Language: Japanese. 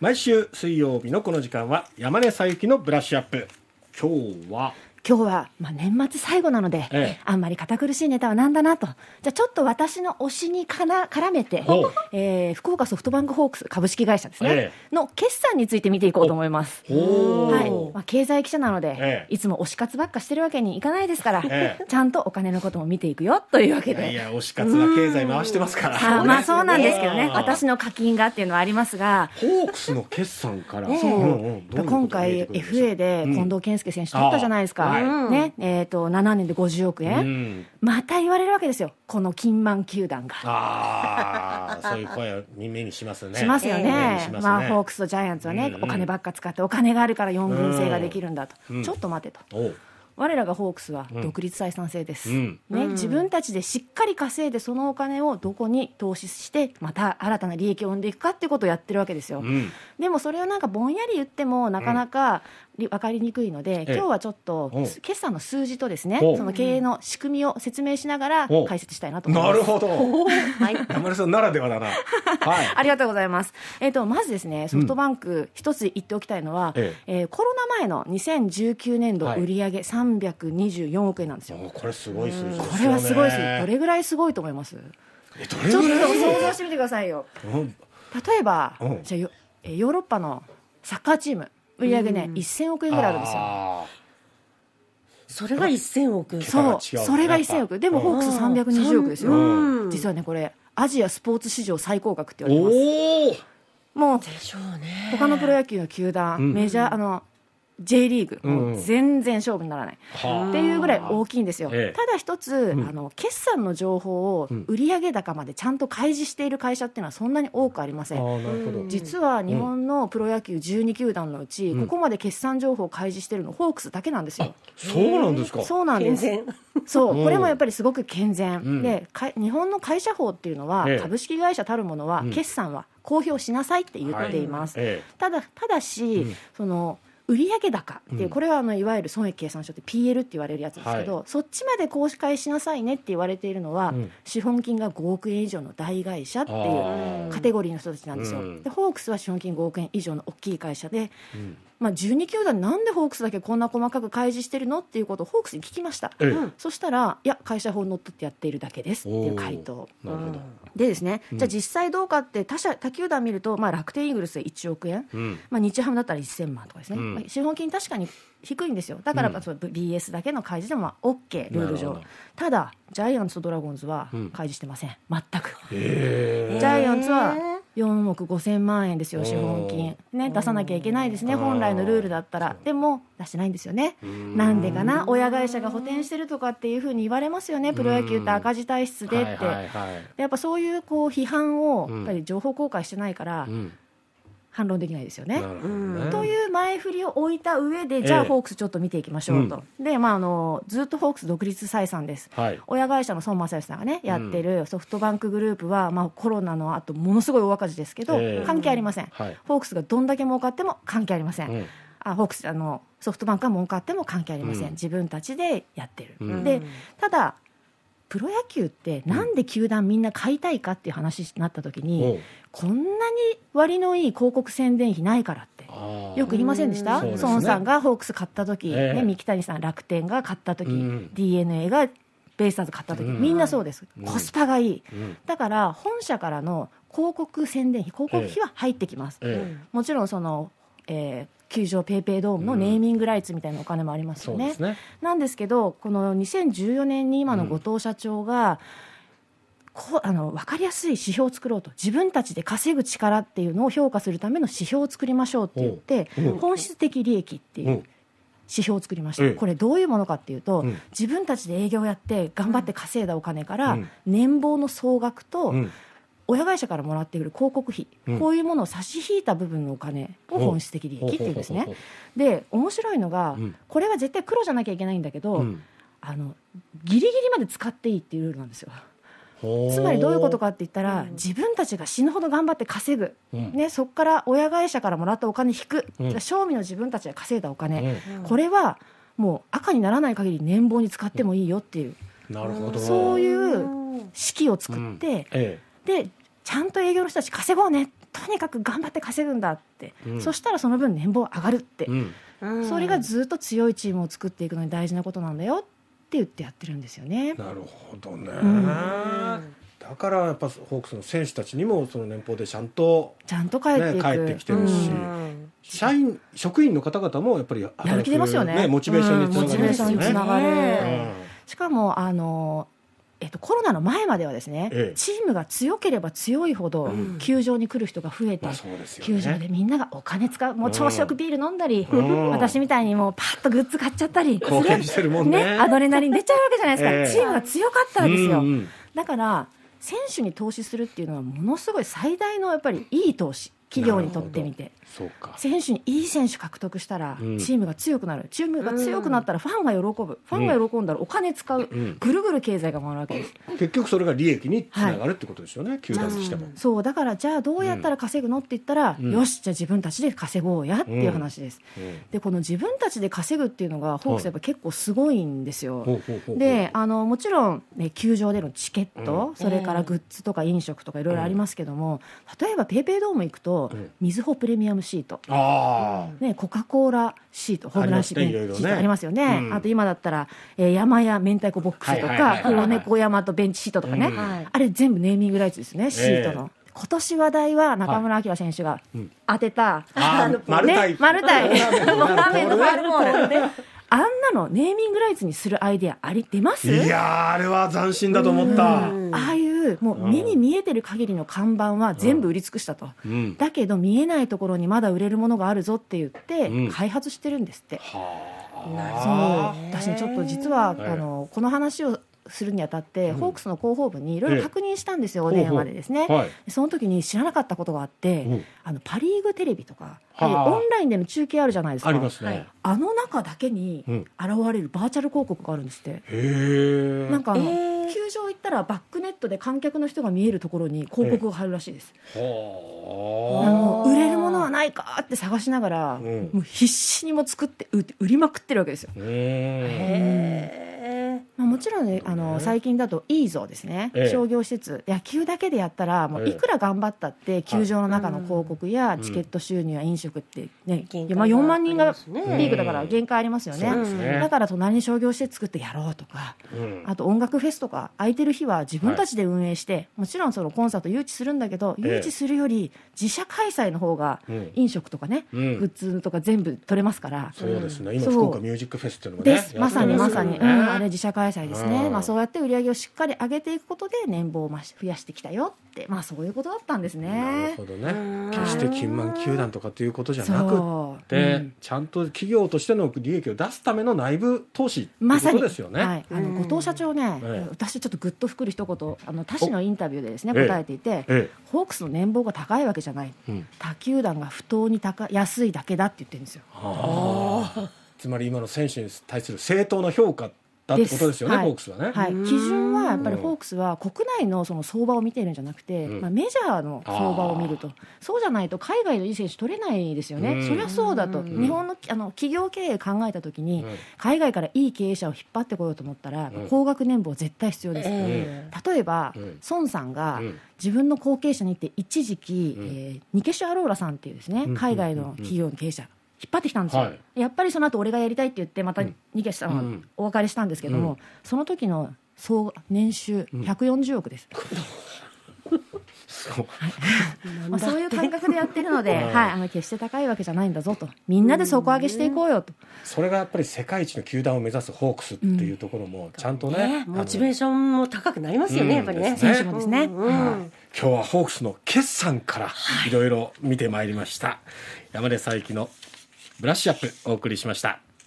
毎週水曜日のこの時間は山根さゆきのブラッシュアップ。今日は今日は、まあ、年末最後なので、ええ。あんまり堅苦しいネタはなんだなと。じゃあちょっと私の推しにかな絡めてえー福岡ソフトバンクホークス株式会社ですね、えの決算について見ていこうと思います。おはい。まあ、経済記者なので、ええ。いつも推し活ばっかしてるわけにいかないですから、ええ。ちゃんとお金のことも見ていくよというわけで。いや推し活は経済回してますから。あまあそうなんですけどね、私の課金がっていうのはありますが、ホークスの決算から、今回 FA でう。ん近藤健介選手取ったじゃないですか、はい。ねえー、と7年で50億円、うん。また言われるわけですよ、この金満球団が。ああ そういう声を耳にしますね。しますよね、耳にしますね。まあ、ホークスとジャイアンツはね、うんうんお金ばっか使って、お金があるから4軍制ができるんだと、うん。ちょっと待てと、我らがホークスは独立採算制です、うん。ね、自分たちでしっかり稼いで、そのお金をどこに投資して、また新たな利益を生んでいくかっていうことをやってるわけですよ。うん。でもそれをなんかぼんやり言ってもなかなかり分かりにくいので、ええ。今日はちょっとお決算の数字とですねおその経営の仕組みを説明しながらお解説したいなと思います。なるほど。はい。山根さんならではだな。はい。ありがとうございます。えっ、と、まずですね、ソフトバンク、一つ言っておきたいのは、ええ。ーコロナ前の2019年度はい。売上324億円なんですよ。おこれすごい数字ですよね。これはすごいです。どれぐらいすごいと思います？えどちょっと想像してみてくださいよ。うん。例えばうん、じゃヨーロッパのサッカーチーム、売上ね、1000億円ぐらいあるんですよ。あそれが1000億そう、それが1000億。でも、うんホークス320億ですよ。うん実はね、これ、アジアスポーツ史上最高額ってー言われてます。もう、でしょうね他のプロ野球の球団、うんメジャー、あの、J リーグ、うん全然勝負にならない。はあ。っていうぐらい大きいんですよ。ええ。ただ一つ、ん。あの、決算の情報をうん。売上高までちゃんと開示している会社っていうのはそんなに多くありません。実は日本のプロ野球12球団のうち、うん。ここまで決算情報を開示しているのホークスだけなんですよ。そうなんですか。そうなんです。健全。そう、うん。これもやっぱりすごく健全、うん。でか日本の会社法っていうのは、ええ。株式会社たるものは、うん。決算は公表しなさいって言っています。え。ただただし、うん。その売上高っていう、うん。これはあのいわゆる損益計算書って PL って言われるやつですけど、そっちまで公開しなさいねって言われているのは、うん。資本金が5億円以上の大会社っていうカテゴリーの人たちなんですよ、うん。でホークスは資本金5億円以上の大きい会社で、うんまあ、12球団なんでホークスだけこんな細かく開示してるのっていうことをホークスに聞きました、ええ。そしたらいや会社法にのっとってやっているだけですっていう回答なるほどでですね、うん。じゃあ実際どうかって他社他球団見ると、まあ、楽天イーグルスで1億円、うん。まあ、日ハムだったら1000万とかですね、うん。まあ資本金確かに低いんですよ。だからうん。その BS だけの開示でもまあ OK ルール上。ただジャイアンツとドラゴンズはうん開示してません。全く。えジャイアンツは4億5000万円ですよ資本金。ね出さなきゃいけないですね本来のルールだったら。でも出してないんですよね。ん。なんでかな？親会社が補填してるとかっていうふうに言われますよね。プロ野球って赤字体質でって、はいはいはい。でやっぱそういうこう批判をうん。やっぱり情報公開してないからうん反論できないですよね。ね。という前振りを置いた上で、じゃあええホークスちょっと見ていきましょうと、でまあ、あのずっとホークス独立採算です、はい。親会社の孫正義さんがね、やってるソフトバンクグループは、まあ、コロナの後ものすごい大赤字ですけど、ええ。関係ありません、はい。ホークスがどんだけ儲かっても関係ありません、うん。あホークスあのソフトバンクが儲かっても関係ありません、うん。自分たちでやってる、うん。でただプロ野球ってなんで球団みんな買いたいかっていう話になった時に、おう。こんなに割のいい広告宣伝費ないからってよく言いませんでした、孫さんがホークス買った時、ええ。ね、三木谷さん楽天が買った時、うん。d n a がベイスターズ買った時、うん。みんなそうです、うん。コスパがいい、うん。だから本社からの広告宣伝費広告費は入ってきます、え。もちろんその、えー球場ペイペイドームのネーミングライツみたいなお金もありますよね,、そうですね。なんですけどこの2014年に今の後藤社長が、こうあの分かりやすい指標を作ろうと自分たちで稼ぐ力っていうのを評価するための指標を作りましょうって言っておう。おう。本質的利益っていうう。ん指標を作りました、ええ。これどういうものかっていうと、うん。自分たちで営業やって頑張って稼いだお金から、うん。年俸の総額と、うん親会社からもらってくる広告費、うん。こういうものを差し引いた部分のお金を本質的利益っていうんですね。で面白いのが、うん。これは絶対黒じゃなきゃいけないんだけど、うん。あのギリギリまで使っていいっていうルールなんですよ。つまりどういうことかって言ったら、自分たちが死ぬほど頑張って稼ぐ、うん。ね、そこから親会社からもらったお金引く、うん。賞味の自分たちが稼いだお金、うん。これはもう赤にならない限り年俸に使ってもいいよっていう、なるほど。そういう式を作って、え。でちゃんと営業の人たち稼ごうね。とにかく頑張って稼ぐんだって、うん。そしたらその分年俸上がるって、うん。うん。それがずっと強いチームを作っていくのに大事なことなんだよって言ってやってるんですよね。なるほどね、ん。だからやっぱホークスの選手たちにもその年俸でちゃんとちゃんと帰って帰ってきてるし。うん。社員職員の方々もやっぱりややる気出ますよね。モチベーションにつながりますようん。モチベーションにつなね。がる、ねしかもあの、えっと、コロナの前まではですね、ええ。チームが強ければ強いほどうん。球場に来る人が増えて、まあそうですよ球場ね。でみんながお金使うもう調子よくビール飲んだり、うん。私みたいにもうパッとグッズ買っちゃったり貢献してるもんね。アドレナリン出ちゃうわけじゃないですか、ええ。チームが強かったらですよ、うんうん。だから選手に投資するっていうのはものすごい最大のやっぱりいい投資。企業にとってみて。選手にいい選手獲得したらうん。チームが強くなる、チームが強くなったらファンが喜ぶ、ファンが喜んだらお金使う、うん。ぐるぐる経済が回るわけです。結局それが利益につながるってことですよね、球団としても。そうだからじゃあどうやったら稼ぐのって言ったら、うん。よしじゃあ自分たちで稼ごうやっていう話です、うん。でこの自分たちで稼ぐっていうのがホークスやっぱ結構すごいんですよ、であのもちろん、ね、球場でのチケット、うん。それからグッズとか飲食とかいろいろありますけども、例えばペイペイドーム行くと、うん。みずほプレミアムシート、あね、コカ・コーラシートホームランシートありますねいろいろね。シートありますよね、うん。あと今だったら、えー山屋明太子ボックスとはいはいはいはいか黒猫山とベンチシートとかね、うん。はいあれ全部ネーミングライツですねシートの。ええ今年話題は中村晃選手がうん。当てた、あーマルタイね、マルタイ、あんなのネーミングライツにするアイデアあり出ます？いやーあれは斬新だと思った。うん。ああいうもう目に見えてる限りの看板は全部売り尽くしたと、うん。だけど見えないところにまだ売れるものがあるぞって言ってうん。開発してるんですって、はそう。私ねちょっと実は、ええあのこの話をするにあたって、うん。ホークスの広報部にいろいろ確認したんですよ、ええお電話でですね、はい。その時に知らなかったことがあって、うん。あのパ・リーグテレビとか、はあ。オンラインでの中継あるじゃないですか。ありますね。はい。あの中だけにうん。現れるバーチャル広告があるんですって、へえ。なんかあの、えー。球場行ったらバックネットで観客の人が見えるところに広告が入るらしいです、あ。はの売れるものはないかって探しながら、うん。もう必死にも作って売りまくってるわけですよ。へまあ、もちろんねあの最近だとイーゾーですね、ええ。商業施設。野球だけでやったらもうええいくら頑張ったって球場の中の広告やチケット収入や飲食ってね、まあ、4万人がピークだから限界ありますよね,、そうですね。だから隣に商業施設作ってやろうとかうん。あと音楽フェスとか空いてる日は自分たちで運営して、もちろんそのコンサート誘致するんだけどええ。誘致するより自社開催の方がうん。飲食とかね、うん。グッズとか全部取れますから。そうですね。今福岡ミュージックフェスっていうのもね。です、まさにまさに、あれ自社開催ですね、うん。まあ、そうやって売り上げをしっかり上げていくことで年俸を増やしてきたよって、まあ、そういうことだったんですなるね。ほどね。うん。決して金満球団とかっていうことじゃなくて、う。ん。ちゃんと企業としての利益を出すための内部投資っていうこまさにとですよね。はい、あのうん。後藤社長ね、ええ。私ちょっとぐっとふくる一言あの他誌のインタビューでですねええ。答えていて、えホークスの年俸が高いわけじゃない。え。うん。他球団が不当に高い安いだけだって言ってるんですよ。つまり今の選手に対する正当な評価だってことですよね、はい。ホークスはね。はい、うん。基準はやっぱりホークスは国内のその相場を見てるんじゃなくて、うん。まあ、メジャーの相場を見ると。そうじゃないと海外のいい選手取れないですよね、うん。そりゃそうだと、うん。日本のあの企業経営考えたときに、うん。海外からいい経営者を引っ張ってこようと思ったら、うん。高額年俸絶対必要です、え例えば、うん。孫さんがうん。自分の後継者にって一時期、うん。えーニケシュ・アローラさんっていうですね、うん。海外の企業の経営者引っ張ってきたんですよ、はい。やっぱりその後俺がやりたいって言ってまたうん。ニケシュさんはうんお別れしたんですけども、うん。その時の総年収うん。140億です、そう。まあ、そういう感覚でやってるので、うんはい、あの決して高いわけじゃないんだぞと。みんなで底上げしていこうよと、それがやっぱり世界一の球団を目指すホークスっていうところもちゃんとね、ね。モチベーションも高くなりますよね、うんやっぱりね。ね。選手もですね、うん。うん今日はホークスの決算からいろいろ見てまいりました、山根佐伯のブラッシュアップお送りしました。